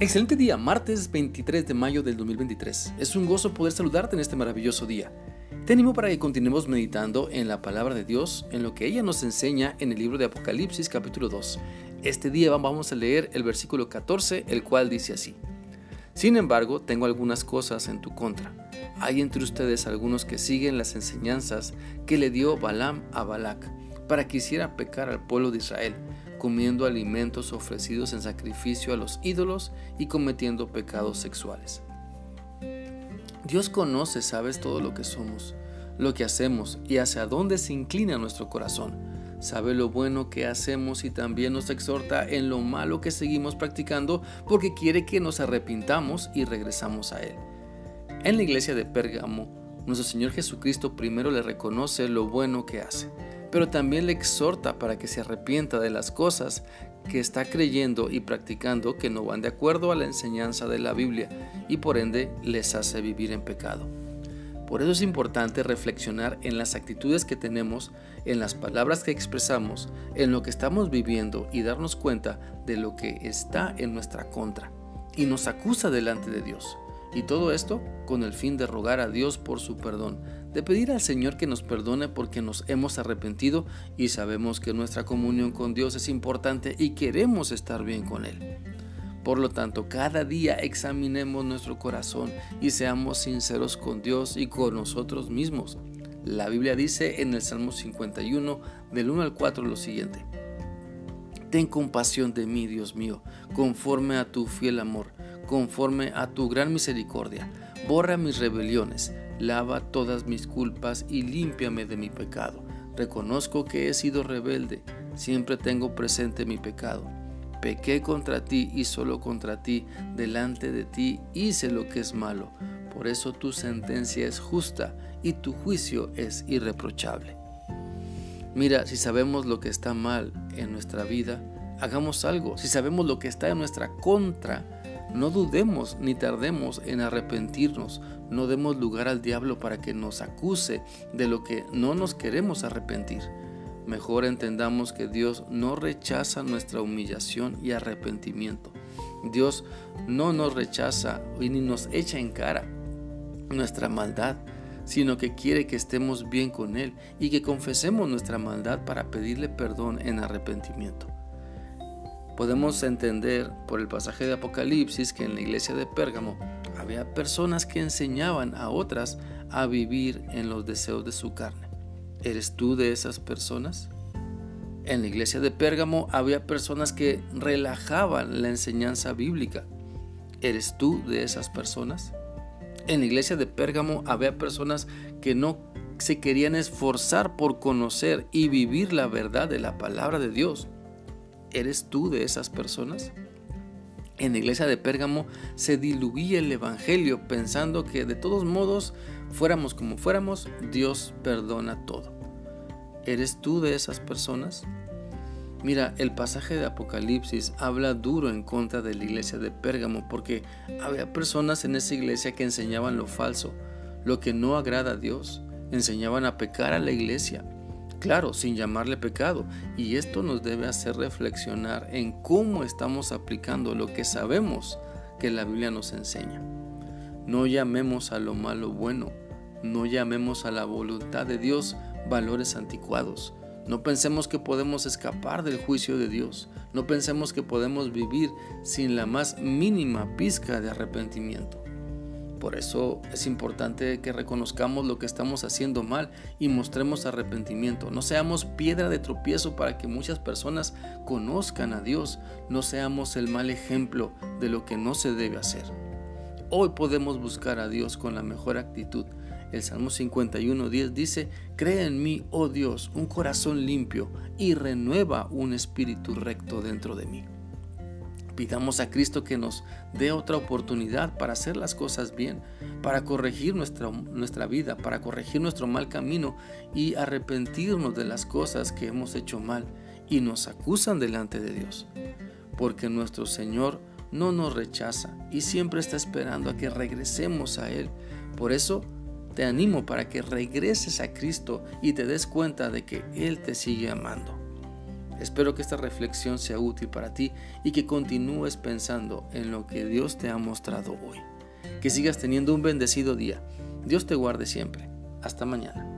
Excelente día, martes 23 de mayo del 2023. Es un gozo poder saludarte en este maravilloso día. Te animo para que continuemos meditando en la palabra de Dios, en lo que ella nos enseña en el libro de Apocalipsis capítulo 2. Este día vamos a leer el versículo 14, el cual dice así. Sin embargo, tengo algunas cosas en tu contra. Hay entre ustedes algunos que siguen las enseñanzas que le dio Balaam a Balac para que hiciera pecar al pueblo de Israel comiendo alimentos ofrecidos en sacrificio a los ídolos y cometiendo pecados sexuales. Dios conoce, sabes, todo lo que somos, lo que hacemos y hacia dónde se inclina nuestro corazón. Sabe lo bueno que hacemos y también nos exhorta en lo malo que seguimos practicando porque quiere que nos arrepintamos y regresamos a Él. En la iglesia de Pérgamo, nuestro Señor Jesucristo primero le reconoce lo bueno que hace pero también le exhorta para que se arrepienta de las cosas que está creyendo y practicando que no van de acuerdo a la enseñanza de la Biblia y por ende les hace vivir en pecado. Por eso es importante reflexionar en las actitudes que tenemos, en las palabras que expresamos, en lo que estamos viviendo y darnos cuenta de lo que está en nuestra contra y nos acusa delante de Dios. Y todo esto con el fin de rogar a Dios por su perdón, de pedir al Señor que nos perdone porque nos hemos arrepentido y sabemos que nuestra comunión con Dios es importante y queremos estar bien con Él. Por lo tanto, cada día examinemos nuestro corazón y seamos sinceros con Dios y con nosotros mismos. La Biblia dice en el Salmo 51, del 1 al 4, lo siguiente. Ten compasión de mí, Dios mío, conforme a tu fiel amor conforme a tu gran misericordia. Borra mis rebeliones, lava todas mis culpas y límpiame de mi pecado. Reconozco que he sido rebelde, siempre tengo presente mi pecado. Pequé contra ti y solo contra ti, delante de ti hice lo que es malo. Por eso tu sentencia es justa y tu juicio es irreprochable. Mira, si sabemos lo que está mal en nuestra vida, hagamos algo. Si sabemos lo que está en nuestra contra, no dudemos ni tardemos en arrepentirnos, no demos lugar al diablo para que nos acuse de lo que no nos queremos arrepentir. Mejor entendamos que Dios no rechaza nuestra humillación y arrepentimiento. Dios no nos rechaza y ni nos echa en cara nuestra maldad, sino que quiere que estemos bien con Él y que confesemos nuestra maldad para pedirle perdón en arrepentimiento podemos entender por el pasaje de Apocalipsis que en la iglesia de Pérgamo había personas que enseñaban a otras a vivir en los deseos de su carne. ¿Eres tú de esas personas? En la iglesia de Pérgamo había personas que relajaban la enseñanza bíblica. ¿Eres tú de esas personas? En la iglesia de Pérgamo había personas que no se querían esforzar por conocer y vivir la verdad de la palabra de Dios. ¿Eres tú de esas personas? En la iglesia de Pérgamo se diluía el Evangelio pensando que de todos modos, fuéramos como fuéramos, Dios perdona todo. ¿Eres tú de esas personas? Mira, el pasaje de Apocalipsis habla duro en contra de la iglesia de Pérgamo porque había personas en esa iglesia que enseñaban lo falso, lo que no agrada a Dios, enseñaban a pecar a la iglesia, Claro, sin llamarle pecado. Y esto nos debe hacer reflexionar en cómo estamos aplicando lo que sabemos que la Biblia nos enseña. No llamemos a lo malo bueno. No llamemos a la voluntad de Dios valores anticuados. No pensemos que podemos escapar del juicio de Dios. No pensemos que podemos vivir sin la más mínima pizca de arrepentimiento. Por eso es importante que reconozcamos lo que estamos haciendo mal y mostremos arrepentimiento. No seamos piedra de tropiezo para que muchas personas conozcan a Dios. No seamos el mal ejemplo de lo que no se debe hacer. Hoy podemos buscar a Dios con la mejor actitud. El Salmo 51.10 dice, Cree en mí, oh Dios, un corazón limpio y renueva un espíritu recto dentro de mí. Pidamos a Cristo que nos dé otra oportunidad para hacer las cosas bien, para corregir nuestra, nuestra vida, para corregir nuestro mal camino y arrepentirnos de las cosas que hemos hecho mal y nos acusan delante de Dios. Porque nuestro Señor no nos rechaza y siempre está esperando a que regresemos a Él. Por eso te animo para que regreses a Cristo y te des cuenta de que Él te sigue amando. Espero que esta reflexión sea útil para ti y que continúes pensando en lo que Dios te ha mostrado hoy. Que sigas teniendo un bendecido día. Dios te guarde siempre. Hasta mañana.